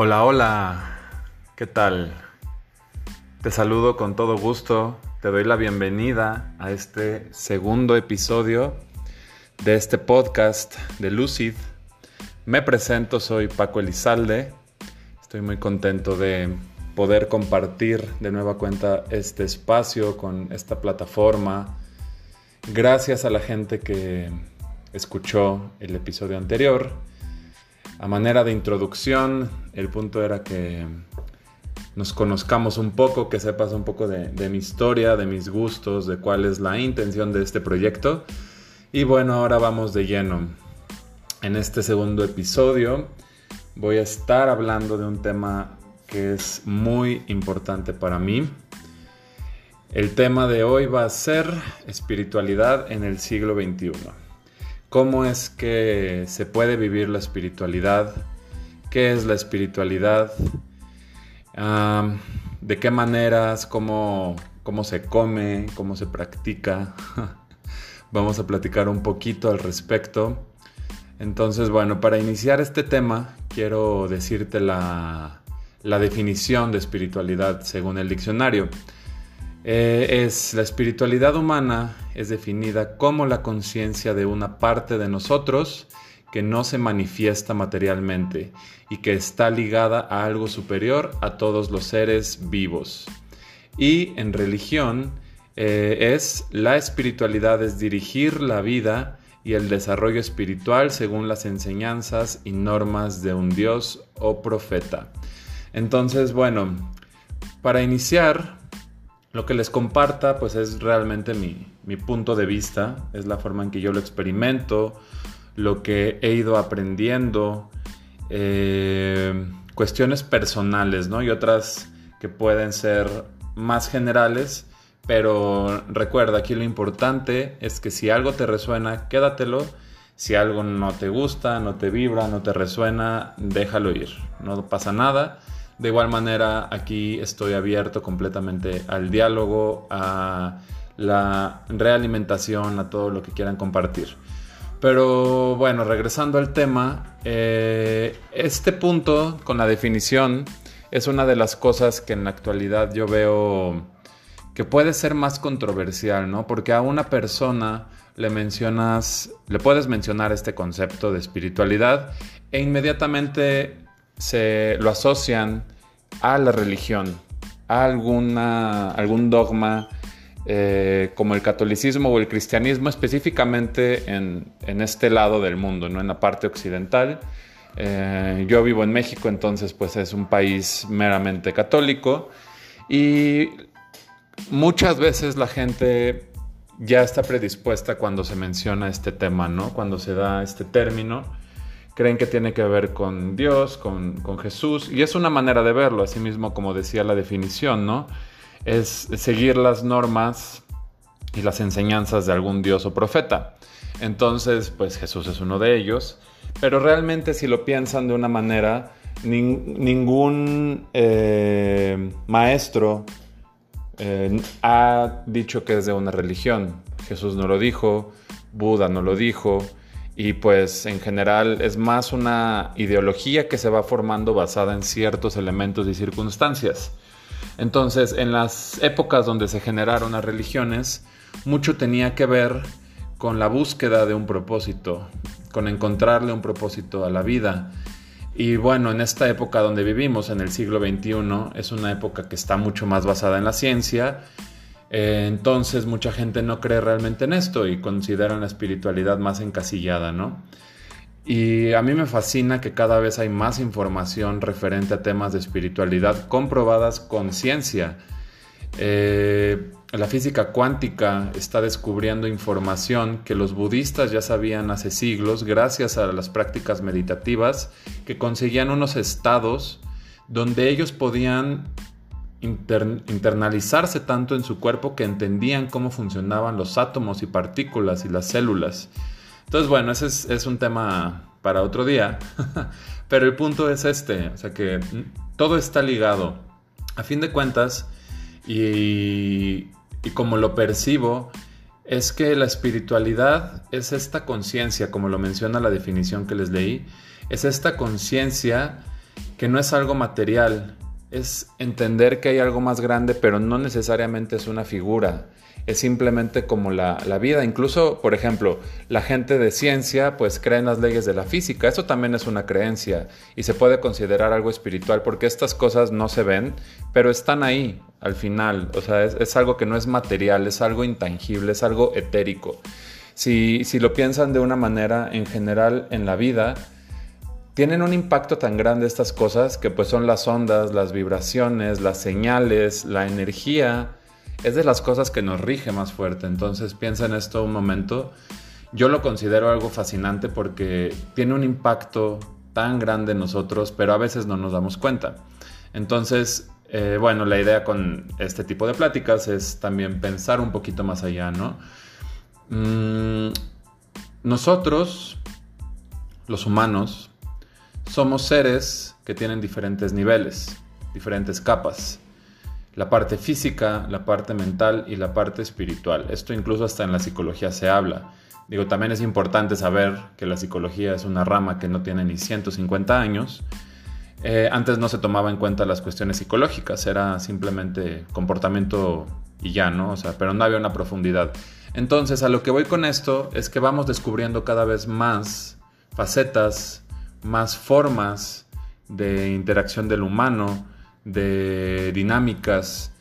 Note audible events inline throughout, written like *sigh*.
Hola, hola, ¿qué tal? Te saludo con todo gusto, te doy la bienvenida a este segundo episodio de este podcast de Lucid. Me presento, soy Paco Elizalde, estoy muy contento de poder compartir de nueva cuenta este espacio con esta plataforma. Gracias a la gente que escuchó el episodio anterior a manera de introducción, el punto era que nos conozcamos un poco, que sepas un poco de, mi historia, de mis gustos, de cuál es la intención de este proyecto. Y bueno, ahora vamos de lleno. En este segundo episodio voy a estar hablando de un tema que es muy importante para mí. El tema de hoy va a ser espiritualidad en el siglo XXI cómo es que se puede vivir la espiritualidad, qué es la espiritualidad, de qué maneras, cómo, cómo se come, cómo se practica. *laughs* Vamos a platicar un poquito al respecto. Entonces, bueno, para iniciar este tema, quiero decirte la, la definición de espiritualidad según el diccionario. Eh, es la espiritualidad humana es definida como la conciencia de una parte de nosotros que no se manifiesta materialmente y que está ligada a algo superior a todos los seres vivos. Y en religión eh, es la espiritualidad es dirigir la vida y el desarrollo espiritual según las enseñanzas y normas de un Dios o profeta. Entonces, bueno, para iniciar, lo que les comparta pues es realmente mi, punto de vista, es la forma en que yo lo experimento, lo que he ido aprendiendo, eh, cuestiones personales, ¿no? Y otras que pueden ser más generales, pero recuerda, aquí lo importante es que si algo te resuena, quédatelo. Si algo no te gusta, no te vibra, no te resuena, déjalo ir. No pasa nada. De igual manera, aquí estoy abierto completamente al diálogo, a la realimentación, a todo lo que quieran compartir. Pero bueno, regresando al tema, eh, este punto con la definición es una de las cosas que en la actualidad yo veo que puede ser más controversial, ¿no? Porque a una persona le mencionas, le puedes mencionar este concepto de espiritualidad e inmediatamente se lo asocian a la religión, a alguna, algún dogma eh, como el catolicismo o el cristianismo, específicamente en, este lado del mundo, ¿no? en la parte occidental. Eh, yo vivo en México, entonces pues es un país meramente católico y muchas veces la gente ya está predispuesta cuando se menciona este tema, ¿no? Cuando se da este término creen que tiene que ver con Dios, con, Jesús, y es una manera de verlo, así mismo como decía la definición, ¿no? Es seguir las normas y las enseñanzas de algún Dios o profeta. Entonces, pues Jesús es uno de ellos, pero realmente si lo piensan de una manera, ningún eh, maestro eh, ha dicho que es de una religión. Jesús no lo dijo, Buda no lo dijo, y pues en general es más una ideología que se va formando basada en ciertos elementos y circunstancias. Entonces, en las épocas donde se generaron las religiones, mucho tenía que ver con la búsqueda de un propósito, con encontrarle un propósito a la vida. Y bueno, en esta época donde vivimos, en el siglo XXI, es una época que está mucho más basada en la ciencia eh, entonces mucha gente no cree realmente en esto y consideran la espiritualidad más encasillada, ¿no? Y a mí me fascina que cada vez hay más información referente a temas de espiritualidad comprobadas con ciencia. Eh, la física cuántica está descubriendo información que los budistas ya sabían hace siglos gracias a las prácticas meditativas que conseguían unos estados donde ellos podían internalizarse tanto en su cuerpo que entendían cómo funcionaban los átomos y partículas y las células. Entonces, bueno, ese es, un tema para otro día, *laughs* pero el punto es este, o sea que todo está ligado. A fin de cuentas, y, y como lo percibo, es que la espiritualidad es esta conciencia, como lo menciona la definición que les leí, es esta conciencia que no es algo material, es entender que hay algo más grande, pero no necesariamente es una figura, es simplemente como la, vida. Incluso, por ejemplo, la gente de ciencia pues cree en las leyes de la física, eso también es una creencia y se puede considerar algo espiritual porque estas cosas no se ven, pero están ahí al final, o sea, es, algo que no es material, es algo intangible, es algo etérico. Si, si lo piensan de una manera en general en la vida, tienen un impacto tan grande estas cosas que pues son las ondas, las vibraciones, las señales, la energía. Es de las cosas que nos rige más fuerte. Entonces piensa en esto un momento. Yo lo considero algo fascinante porque tiene un impacto tan grande en nosotros, pero a veces no nos damos cuenta. Entonces, eh, bueno, la idea con este tipo de pláticas es también pensar un poquito más allá, ¿no? Mm, nosotros, los humanos, somos seres que tienen diferentes niveles, diferentes capas. La parte física, la parte mental y la parte espiritual. Esto incluso hasta en la psicología se habla. Digo, también es importante saber que la psicología es una rama que no tiene ni 150 años. Eh, antes no se tomaba en cuenta las cuestiones psicológicas, era simplemente comportamiento y ya, ¿no? O sea, pero no había una profundidad. Entonces, a lo que voy con esto es que vamos descubriendo cada vez más facetas más formas de interacción del humano, de dinámicas.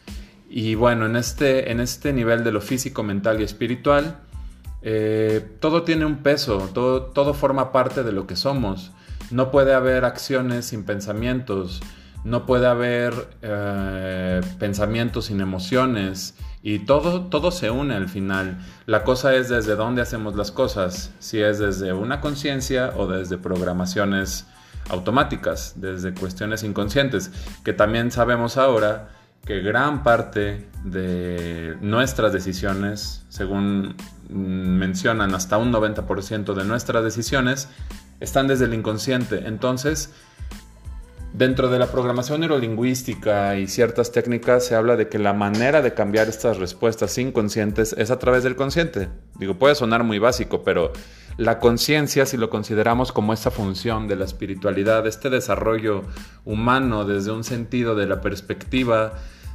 Y bueno, en este, en este nivel de lo físico, mental y espiritual, eh, todo tiene un peso, todo, todo forma parte de lo que somos. No puede haber acciones sin pensamientos, no puede haber eh, pensamientos sin emociones y todo, todo se une al final. La cosa es desde dónde hacemos las cosas, si es desde una conciencia o desde programaciones automáticas, desde cuestiones inconscientes, que también sabemos ahora que gran parte de nuestras decisiones, según mencionan hasta un 90% de nuestras decisiones, están desde el inconsciente. Entonces, Dentro de la programación neurolingüística y ciertas técnicas se habla de que la manera de cambiar estas respuestas inconscientes es a través del consciente. Digo, puede sonar muy básico, pero la conciencia, si lo consideramos como esta función de la espiritualidad, este desarrollo humano desde un sentido de la perspectiva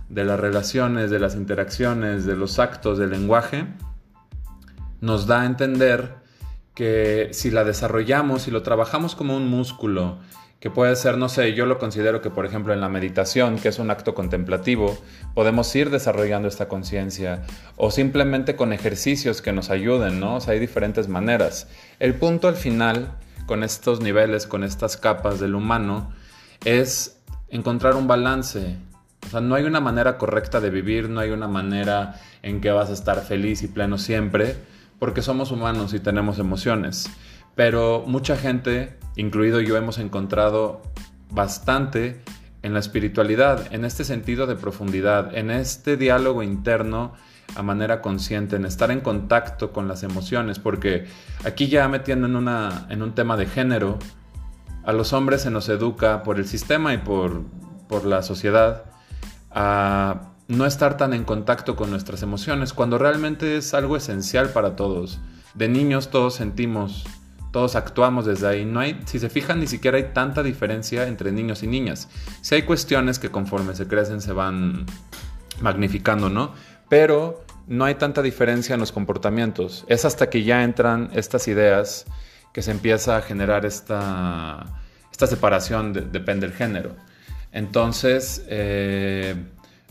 de las relaciones, de las interacciones, de los actos, del lenguaje, nos da a entender que si la desarrollamos, si lo trabajamos como un músculo, que puede ser, no sé, yo lo considero que por ejemplo en la meditación, que es un acto contemplativo, podemos ir desarrollando esta conciencia o simplemente con ejercicios que nos ayuden, ¿no? O sea, hay diferentes maneras. El punto al final, con estos niveles, con estas capas del humano, es encontrar un balance. O sea, no hay una manera correcta de vivir, no hay una manera en que vas a estar feliz y pleno siempre, porque somos humanos y tenemos emociones. Pero mucha gente, incluido yo, hemos encontrado bastante en la espiritualidad, en este sentido de profundidad, en este diálogo interno a manera consciente, en estar en contacto con las emociones, porque aquí ya metiendo en, una, en un tema de género, a los hombres se nos educa por el sistema y por, por la sociedad a no estar tan en contacto con nuestras emociones, cuando realmente es algo esencial para todos. De niños todos sentimos todos actuamos desde ahí. No hay, si se fijan, ni siquiera hay tanta diferencia entre niños y niñas. Si hay cuestiones que conforme se crecen se van magnificando, ¿no? Pero no hay tanta diferencia en los comportamientos. Es hasta que ya entran estas ideas que se empieza a generar esta, esta separación, depende del género. Entonces, eh,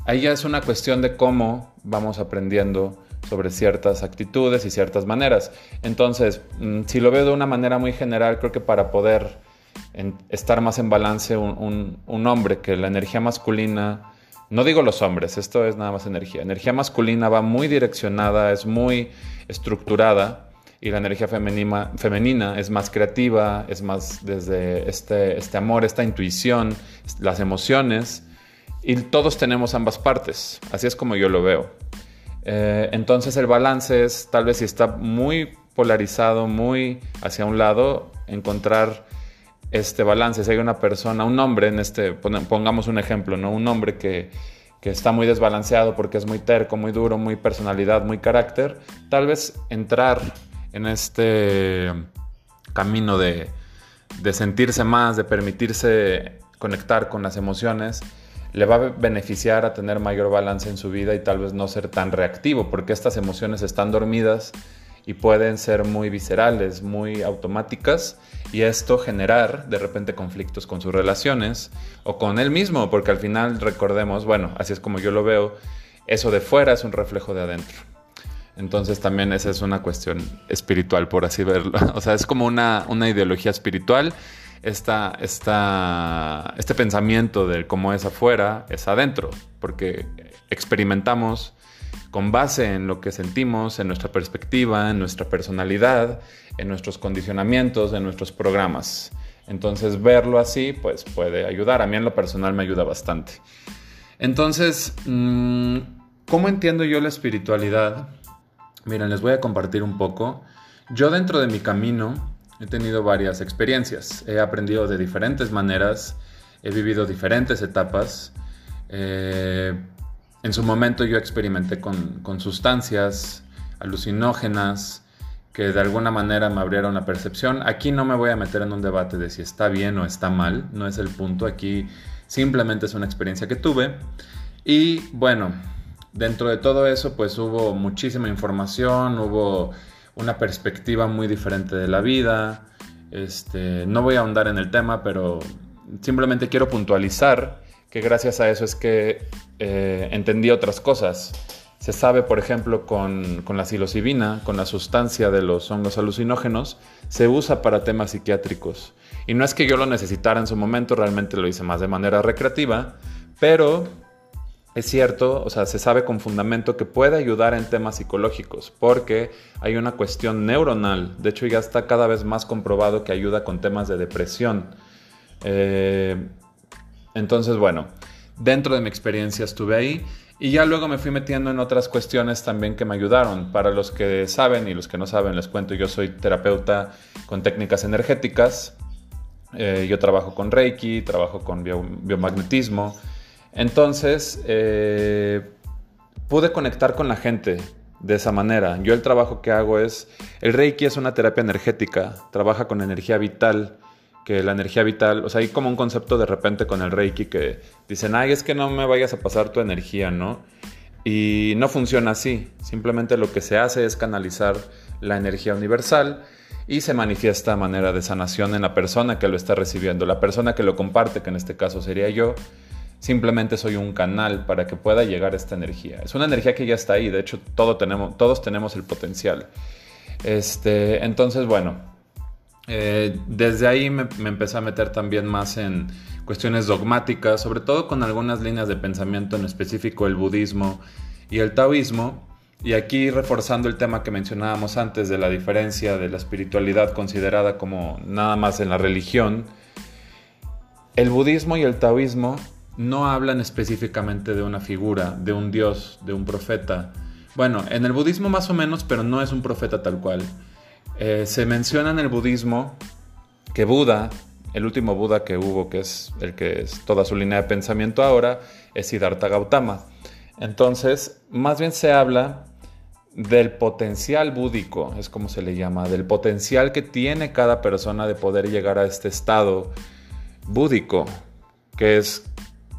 ahí ya es una cuestión de cómo vamos aprendiendo sobre ciertas actitudes y ciertas maneras. Entonces, mm, si lo veo de una manera muy general, creo que para poder estar más en balance un, hombre, que la energía masculina, no digo los hombres, esto es nada más energía, energía masculina va muy direccionada, es muy estructurada y la energía femenina, femenina es más creativa, es más desde este, este amor, esta intuición, las emociones, y todos tenemos ambas partes, así es como yo lo veo. Eh, entonces el balance es tal vez si está muy polarizado, muy hacia un lado, encontrar este balance. Si hay una persona, un hombre en este, pongamos un ejemplo, ¿no? Un hombre que, que está muy desbalanceado porque es muy terco, muy duro, muy personalidad, muy carácter, tal vez entrar en este camino de, de sentirse más, de permitirse conectar con las emociones, le va a beneficiar a tener mayor balance en su vida y tal vez no ser tan reactivo, porque estas emociones están dormidas y pueden ser muy viscerales, muy automáticas y esto generar de repente conflictos con sus relaciones o con él mismo, porque al final recordemos, bueno, así es como yo lo veo, eso de fuera es un reflejo de adentro. Entonces también esa es una cuestión espiritual, por así verlo. *laughs* O sea, es como una, una ideología espiritual esta, este pensamiento de cómo es afuera es adentro, porque experimentamos con base en lo que sentimos, en nuestra perspectiva, en nuestra personalidad, en nuestros condicionamientos, en nuestros programas. Entonces verlo así pues puede ayudar. A mí en lo personal me ayuda bastante. Entonces, mm, ¿cómo entiendo yo la espiritualidad? Miren, les voy a compartir un poco. Yo dentro de mi camino He tenido varias experiencias, he aprendido de diferentes maneras, he vivido diferentes etapas. Eh, en su momento yo experimenté con, sustancias alucinógenas que de alguna manera me abrieron la percepción. Aquí no me voy a meter en un debate de si está bien o está mal, no es el punto. Aquí simplemente es una experiencia que tuve. Y bueno, dentro de todo eso pues hubo muchísima información, hubo una perspectiva muy diferente de la vida. Este, no voy a ahondar en el tema, pero simplemente quiero puntualizar que gracias a eso es que eh, entendí otras cosas. Se sabe, por ejemplo, con, con, la psilocibina, con la sustancia de los hongos alucinógenos, se usa para temas psiquiátricos. Y no es que yo lo necesitara en su momento, realmente lo hice más de manera recreativa, pero es cierto, o sea, se sabe con fundamento que puede ayudar en temas psicológicos, porque hay una cuestión neuronal. De hecho, ya está cada vez más comprobado que ayuda con temas de depresión. Eh, entonces, bueno, dentro de mi experiencia estuve ahí y ya luego me fui metiendo en otras cuestiones también que me ayudaron. Para los que saben y los que no saben, les cuento, yo soy terapeuta con técnicas energéticas. Eh, yo trabajo con Reiki, trabajo con biomagnetismo entonces, eh, pude conectar con la gente de esa manera. Yo el trabajo que hago es, el Reiki es una terapia energética, trabaja con energía vital, que la energía vital, o sea, hay como un concepto de repente con el Reiki que dicen, ay, es que no me vayas a pasar tu energía, ¿no? Y no funciona así, simplemente lo que se hace es canalizar la energía universal y se manifiesta a manera de sanación en la persona que lo está recibiendo, la persona que lo comparte, que en este caso sería yo, Simplemente soy un canal para que pueda llegar esta energía. Es una energía que ya está ahí, de hecho todo tenemos, todos tenemos el potencial. Este, entonces, bueno, eh, desde ahí me, me, empecé a meter también más en cuestiones dogmáticas, sobre todo con algunas líneas de pensamiento, en específico el budismo y el taoísmo. Y aquí reforzando el tema que mencionábamos antes de la diferencia de la espiritualidad considerada como nada más en la religión, el budismo y el taoísmo no hablan específicamente de una figura, de un dios, de un profeta. Bueno, en el budismo más o menos, pero no es un profeta tal cual. Eh, se menciona en el budismo que Buda, el último Buda que hubo, que es el que es toda su línea de pensamiento ahora, es Siddhartha Gautama. Entonces, más bien se habla del potencial búdico, es como se le llama, del potencial que tiene cada persona de poder llegar a este estado búdico, que es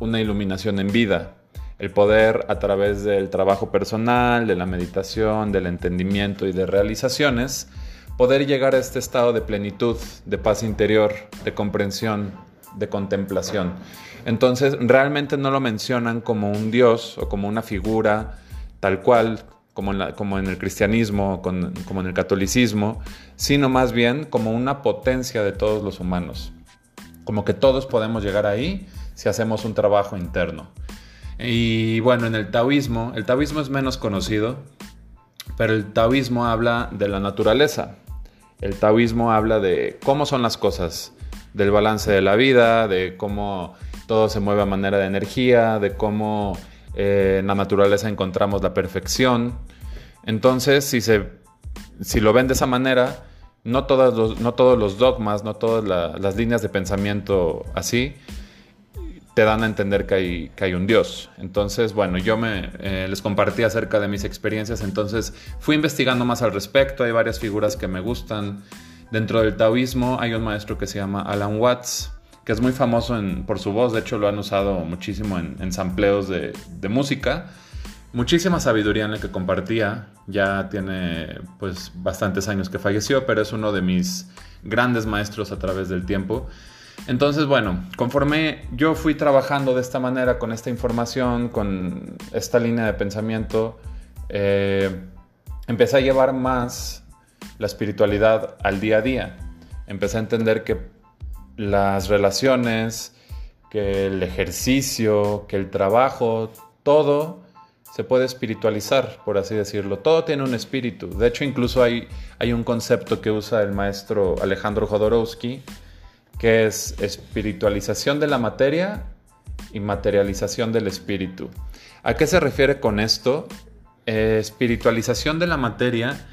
una iluminación en vida. El poder a través del trabajo personal, de la meditación, del entendimiento y de realizaciones, poder llegar a este estado de plenitud, de paz interior, de comprensión, de contemplación. Entonces realmente no lo mencionan como un dios o como una figura tal cual, como en, el cristianismo, como en el catolicismo, sino más bien como una potencia de todos los humanos. Como que todos podemos llegar ahí si hacemos un trabajo interno. Y bueno, en el taoísmo, el taoísmo es menos conocido, pero el taoísmo habla de la naturaleza. El taoísmo habla de cómo son las cosas, del balance de la vida, de cómo todo se mueve a manera de energía, de cómo eh, en la naturaleza encontramos la perfección. Entonces, si, se, si lo ven de esa manera, no, todos no todos los dogmas, no todas las líneas de pensamiento así, te dan a entender que hay, que hay un Dios. Entonces, bueno, yo me, eh, les compartí acerca de mis experiencias, entonces fui investigando más al respecto, hay varias figuras que me gustan. Dentro del taoísmo hay un maestro que se llama Alan Watts, que es muy famoso por su voz, de hecho lo han usado muchísimo en, sampleos de, de, música. Muchísima sabiduría en la que compartía, ya tiene pues bastantes años que falleció, pero es uno de mis grandes maestros a través del tiempo. Entonces, bueno, conforme yo fui trabajando de esta manera, con esta información, con esta línea de pensamiento, eh, empecé a llevar más la espiritualidad al día a día. Empecé a entender que las relaciones, que el ejercicio, que el trabajo, todo se puede espiritualizar, por así decirlo. Todo tiene un espíritu. De hecho, incluso hay, hay un concepto que usa el maestro Alejandro Jodorowsky, que es espiritualización de la materia y materialización del espíritu. ¿A qué se refiere con esto? Eh, espiritualización de la materia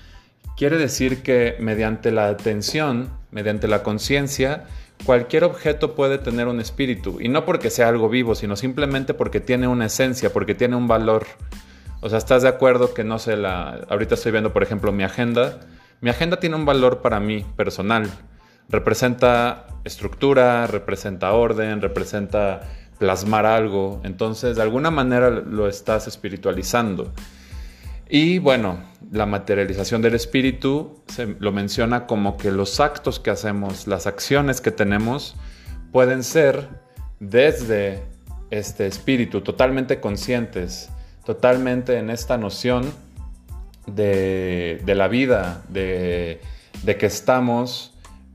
quiere decir que mediante la atención, mediante la conciencia, cualquier objeto puede tener un espíritu. Y no porque sea algo vivo, sino simplemente porque tiene una esencia, porque tiene un valor. O sea, ¿estás de acuerdo que no sé la... Ahorita estoy viendo, por ejemplo, mi agenda. Mi agenda tiene un valor para mí personal. Representa estructura, representa orden, representa plasmar algo. Entonces, de alguna manera lo estás espiritualizando. Y bueno, la materialización del espíritu se lo menciona como que los actos que hacemos, las acciones que tenemos, pueden ser desde este espíritu, totalmente conscientes, totalmente en esta noción de, la vida, de, que estamos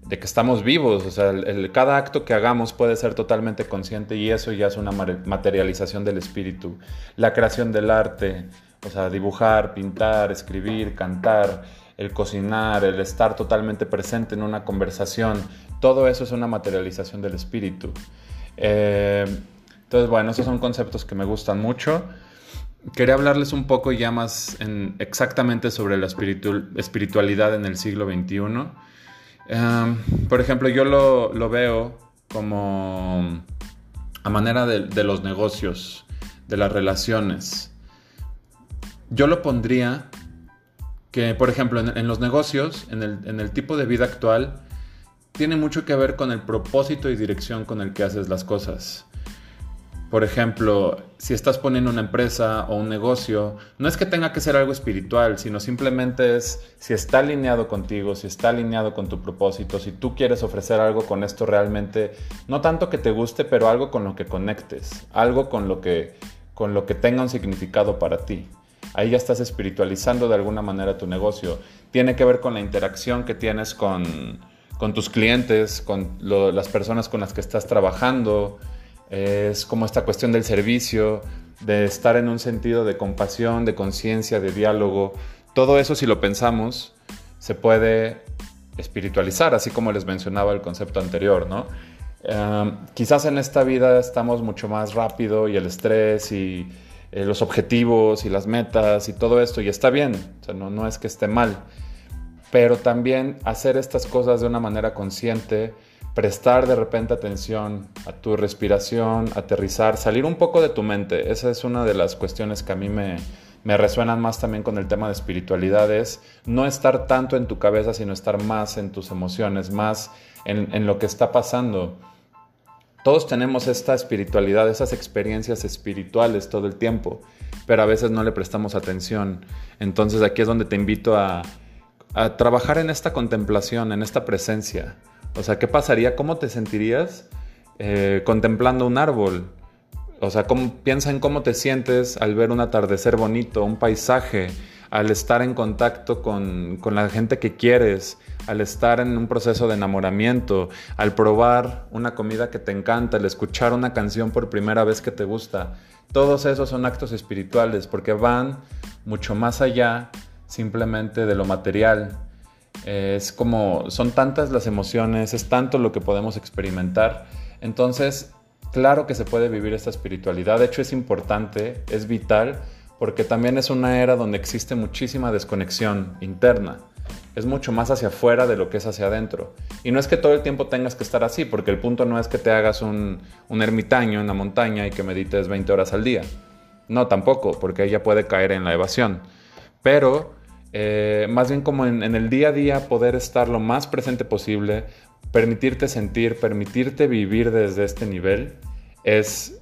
de que estamos vivos, o sea, cada acto que hagamos puede ser totalmente consciente y eso ya es una materialización del espíritu. La creación del arte, o sea, dibujar, pintar, escribir, cantar, el cocinar, el estar totalmente presente en una conversación, todo eso es una materialización del espíritu. Eh, entonces, bueno, esos son conceptos que me gustan mucho. Quería hablarles un poco ya más exactamente sobre la espiritualidad en el siglo XXI. Por ejemplo, yo lo, veo como a manera de los negocios, de las relaciones yo lo pondría que, por ejemplo, en, los negocios, en el, tipo de vida actual, tiene mucho que ver con el propósito y dirección con el que haces las cosas. Por ejemplo, si estás poniendo una empresa o un negocio, no es que tenga que ser algo espiritual, sino simplemente es si está alineado contigo, si está alineado con tu propósito, si tú quieres ofrecer algo con esto realmente, no tanto que te guste, pero algo con lo que conectes, algo con lo que, con lo que tenga un significado para ti ahí ya estás espiritualizando de alguna manera tu negocio. Tiene que ver con la interacción que tienes con, tus clientes, con las personas con las que estás trabajando. Es como esta cuestión del servicio, de estar en un sentido de compasión, de conciencia, de diálogo. Todo eso, si lo pensamos, se puede espiritualizar, así como les mencionaba el concepto anterior, ¿no? Em, quizás en esta vida estamos mucho más rápido y el estrés y eh, los objetivos y las metas y todo esto, y está bien, no, no es que esté mal, pero también hacer estas cosas de una manera consciente, prestar de repente atención a tu respiración, aterrizar, salir un poco de tu mente, esa es una de las cuestiones que a mí me, me resuenan más también con el tema de espiritualidad, es no estar tanto en tu cabeza, sino estar más en tus emociones, más en, en lo que está pasando. Todos tenemos esta espiritualidad, esas experiencias espirituales todo el tiempo, pero a veces no le prestamos atención. Entonces aquí es donde te invito a, trabajar en esta contemplación, en esta presencia. O sea, ¿qué pasaría? ¿Cómo te sentirías eh, contemplando un árbol? O sea, piensa en cómo te sientes al ver un atardecer bonito, un paisaje, al estar en contacto con, con la gente que quieres, al estar en un proceso de enamoramiento, al probar una comida que te encanta, al escuchar una canción por primera vez que te gusta. Todos esos son actos espirituales porque van mucho más allá simplemente de lo material. Es como, son tantas las emociones, es tanto lo que podemos experimentar. Entonces, claro que se puede vivir esta espiritualidad. De hecho, es importante, es vital, porque también es una era donde existe muchísima desconexión interna es mucho más hacia afuera de lo que es hacia adentro. Y no es que todo el tiempo tengas que estar así, porque el punto no es que te hagas un, ermitaño en la montaña y que medites 20 horas al día. No, tampoco, porque ella puede caer en la evasión. Pero eh, más bien como en, el día a día poder estar lo más presente posible, permitirte sentir, permitirte vivir desde este nivel es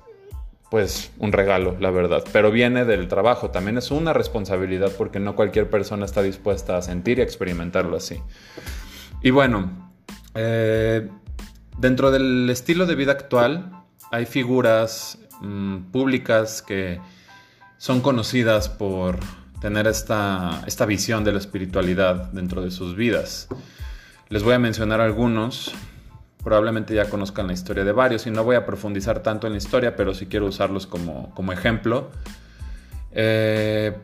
pues un regalo, la verdad. Pero viene del trabajo, también es una responsabilidad porque no cualquier persona está dispuesta a sentir y experimentarlo así. Y bueno, eh, dentro del estilo de vida actual hay figuras mm, públicas que son conocidas por tener esta, esta visión de la espiritualidad dentro de sus vidas. Les voy a mencionar algunos. Probablemente ya conozcan la historia de varios y no voy a profundizar tanto en la historia, pero sí quiero usarlos como, ejemplo. Eh,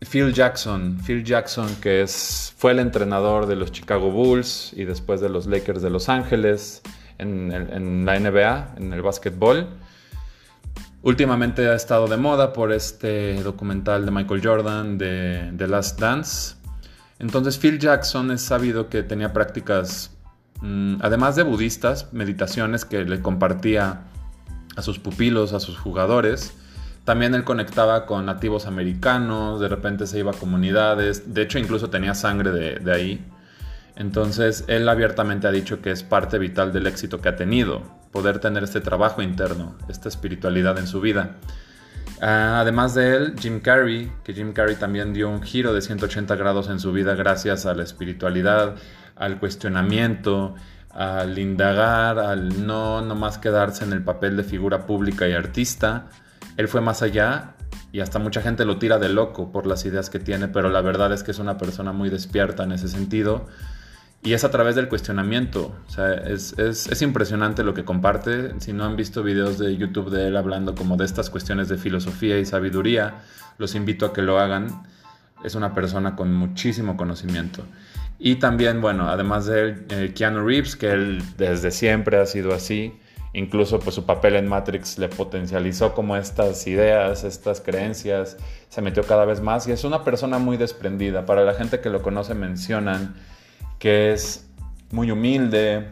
Phil Jackson, Phil Jackson que es, fue el entrenador de los Chicago Bulls y después de los Lakers de Los Ángeles en, la NBA, en el básquetbol. Últimamente ha estado de moda por este documental de Michael Jordan de The Last Dance. Entonces Phil Jackson es sabido que tenía prácticas Mm, además de budistas, meditaciones que le compartía a sus pupilos, a sus jugadores. También él conectaba con nativos americanos, de repente se iba a comunidades, de hecho incluso tenía sangre de, ahí. Entonces él abiertamente ha dicho que es parte vital del éxito que ha tenido, poder tener este trabajo interno, esta espiritualidad en su vida. Ah, además de él, Jim Carrey, que Jim Carrey también dio un giro de 180 grados en su vida gracias a la espiritualidad, al cuestionamiento, al indagar, al no nomás quedarse en el papel de figura pública y artista. Él fue más allá y hasta mucha gente lo tira de loco por las ideas que tiene, pero la verdad es que es una persona muy despierta en ese sentido. Y es a través del cuestionamiento. O sea, es, es, impresionante lo que comparte. Si no han visto videos de YouTube de él hablando como de estas cuestiones de filosofía y sabiduría, los invito a que lo hagan. Es una persona con muchísimo conocimiento. Y también, bueno, además de él, eh, Keanu Reeves, que él desde siempre ha sido así. Incluso pues su papel en Matrix le potencializó como estas ideas, estas creencias, se metió cada vez más y es una persona muy desprendida. Para la gente que lo conoce mencionan que es muy humilde,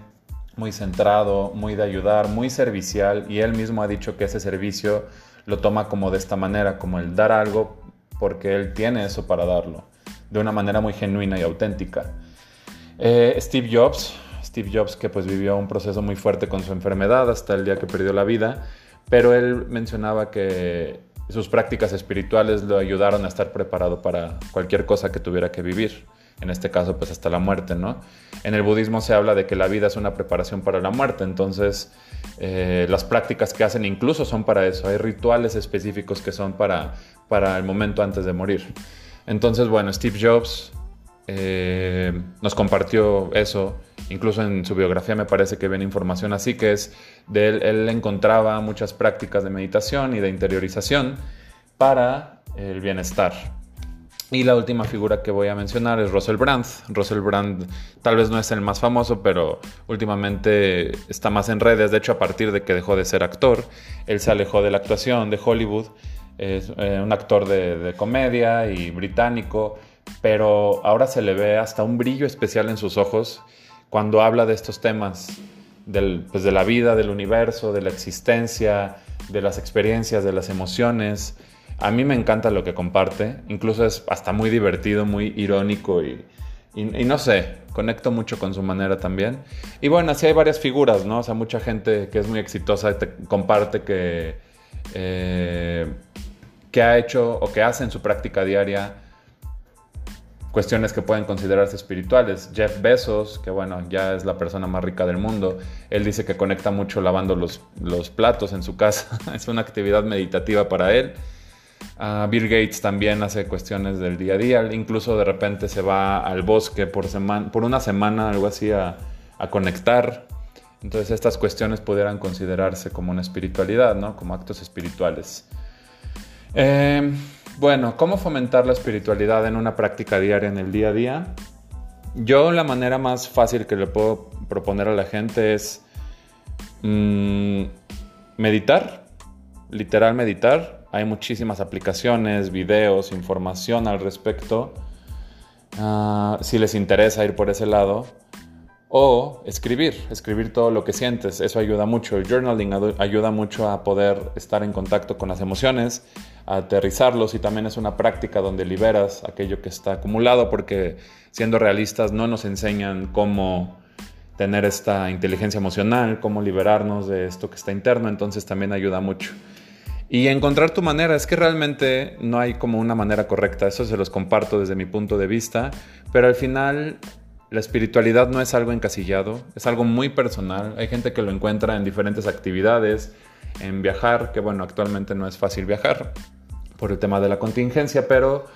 muy centrado, muy de ayudar, muy servicial y él mismo ha dicho que ese servicio lo toma como de esta manera, como el dar algo porque él tiene eso para darlo de una manera muy genuina y auténtica. Eh, Steve Jobs, Steve Jobs que pues vivió un proceso muy fuerte con su enfermedad hasta el día que perdió la vida, pero él mencionaba que sus prácticas espirituales lo ayudaron a estar preparado para cualquier cosa que tuviera que vivir. En este caso, pues hasta la muerte, ¿no? En el budismo se habla de que la vida es una preparación para la muerte, entonces eh, las prácticas que hacen incluso son para eso. Hay rituales específicos que son para, para el momento antes de morir. Entonces, bueno, Steve Jobs eh, nos compartió eso. Incluso en su biografía me parece que ven información así, que es de él, él encontraba muchas prácticas de meditación y de interiorización para el bienestar. Y la última figura que voy a mencionar es Russell Brand. Russell Brand tal vez no es el más famoso, pero últimamente está más en redes. De hecho, a partir de que dejó de ser actor, él se alejó de la actuación de Hollywood es eh, un actor de, comedia y británico, pero ahora se le ve hasta un brillo especial en sus ojos cuando habla de estos temas, pues de la vida, del universo, de la existencia, de las experiencias, de las emociones. A mí me encanta lo que comparte, incluso es hasta muy divertido, muy irónico y, no sé, conecto mucho con su manera también. Y bueno, así hay varias figuras, ¿no? O sea, mucha gente que es muy exitosa te comparte que eh, que ha hecho o que hace en su práctica diaria cuestiones que pueden considerarse espirituales. Jeff Bezos, que bueno, ya es la persona más rica del mundo, él dice que conecta mucho lavando los, los platos en su casa, *laughs* es una actividad meditativa para él. Uh, Bill Gates también hace cuestiones del día a día, incluso de repente se va al bosque por, semana, por una semana, algo así, a, conectar. Entonces estas cuestiones pudieran considerarse como una espiritualidad, ¿no? Como actos espirituales. Eh, bueno, ¿cómo fomentar la espiritualidad en una práctica diaria en el día a día? Yo la manera más fácil que le puedo proponer a la gente es mm, meditar, literal meditar. Hay muchísimas aplicaciones, videos, información al respecto. Ah, si les interesa ir por ese lado. O escribir, escribir todo lo que sientes. Eso ayuda mucho. El journaling ayuda mucho a poder estar en contacto con las emociones aterrizarlos y también es una práctica donde liberas aquello que está acumulado porque siendo realistas no nos enseñan cómo tener esta inteligencia emocional, cómo liberarnos de esto que está interno, entonces también ayuda mucho. Y encontrar tu manera, es que realmente no hay como una manera correcta, eso se los comparto desde mi punto de vista, pero al final la espiritualidad no es algo encasillado, es algo muy personal, hay gente que lo encuentra en diferentes actividades, en viajar, que bueno, actualmente no es fácil viajar por el tema de la contingencia, pero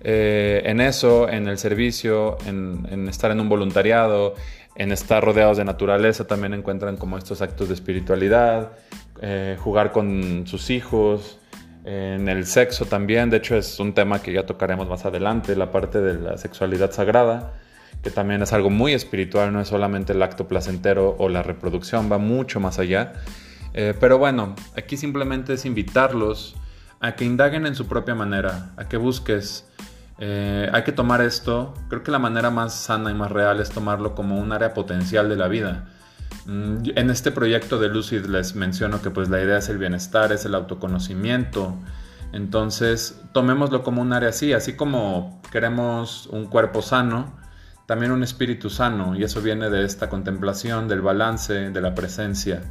eh, en eso, en el servicio, en, estar en un voluntariado, en estar rodeados de naturaleza, también encuentran como estos actos de espiritualidad, eh, jugar con sus hijos, en el sexo también, de hecho es un tema que ya tocaremos más adelante, la parte de la sexualidad sagrada, que también es algo muy espiritual, no es solamente el acto placentero o la reproducción, va mucho más allá. Eh, pero bueno, aquí simplemente es invitarlos a que indaguen en su propia manera, a que busques. Eh, hay que tomar esto, creo que la manera más sana y más real es tomarlo como un área potencial de la vida. Mm, en este proyecto de Lucid les menciono que pues la idea es el bienestar, es el autoconocimiento. Entonces, tomémoslo como un área así, así como queremos un cuerpo sano, también un espíritu sano, y eso viene de esta contemplación, del balance, de la presencia.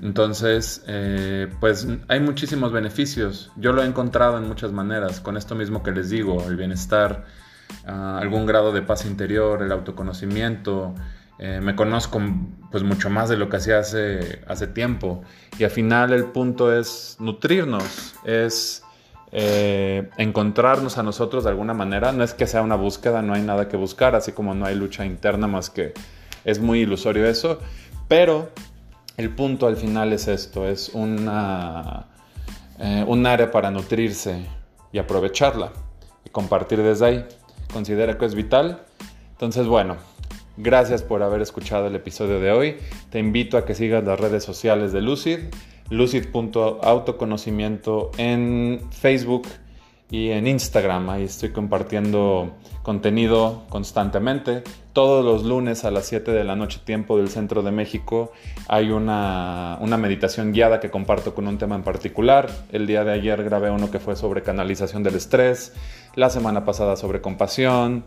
Entonces, eh, pues hay muchísimos beneficios. Yo lo he encontrado en muchas maneras, con esto mismo que les digo, el bienestar, ah, algún grado de paz interior, el autoconocimiento. Eh, me conozco pues mucho más de lo que hacía hace, tiempo. Y al final el punto es nutrirnos, es eh, encontrarnos a nosotros de alguna manera. No es que sea una búsqueda, no hay nada que buscar, así como no hay lucha interna más que es muy ilusorio eso. Pero el punto al final es esto, es una, eh, un área para nutrirse y aprovecharla y compartir desde ahí. Considera que es vital. Entonces, bueno, gracias por haber escuchado el episodio de hoy. Te invito a que sigas las redes sociales de Lucid, lucid.autoconocimiento en Facebook y en Instagram. Ahí estoy compartiendo contenido constantemente. Todos los lunes a las 7 de la noche, tiempo del centro de México, hay una, una, meditación guiada que comparto con un tema en particular. El día de ayer grabé uno que fue sobre canalización del estrés, la semana pasada sobre compasión,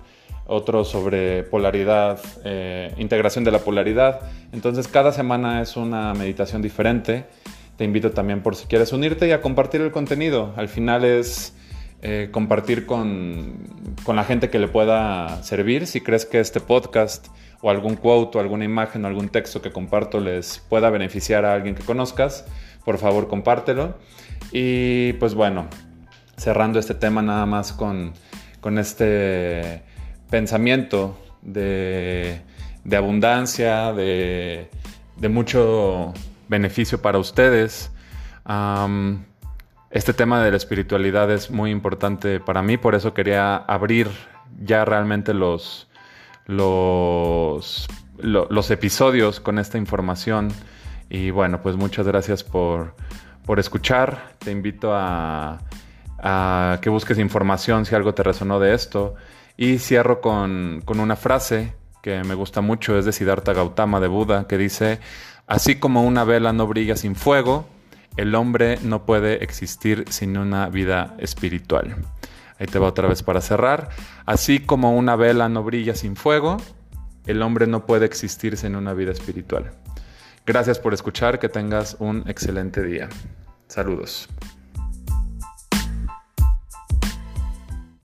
otro sobre polaridad, eh, integración de la polaridad. Entonces cada semana es una meditación diferente. Te invito también por si quieres unirte y a compartir el contenido. Al final es eh, compartir con, la gente que le pueda servir. Si crees que este podcast o algún quote o alguna imagen o algún texto que comparto les pueda beneficiar a alguien que conozcas, por favor compártelo. Y pues bueno, cerrando este tema nada más con, este pensamiento de, abundancia, de, mucho beneficio para ustedes. Este tema de la espiritualidad es muy importante para mí, por eso quería abrir ya realmente los, los, episodios con esta información. Y bueno, pues muchas gracias por, escuchar. Te invito a, a, que busques información si algo te resonó de esto. Y cierro con, con una frase que me gusta mucho, es de Siddhartha Gautama de Buda, que dice, así como una vela no brilla sin fuego, el hombre no puede existir sin una vida espiritual. Ahí te va otra vez para cerrar. Así como una vela no brilla sin fuego, el hombre no puede existir sin una vida espiritual. Gracias por escuchar, que tengas un excelente día. Saludos.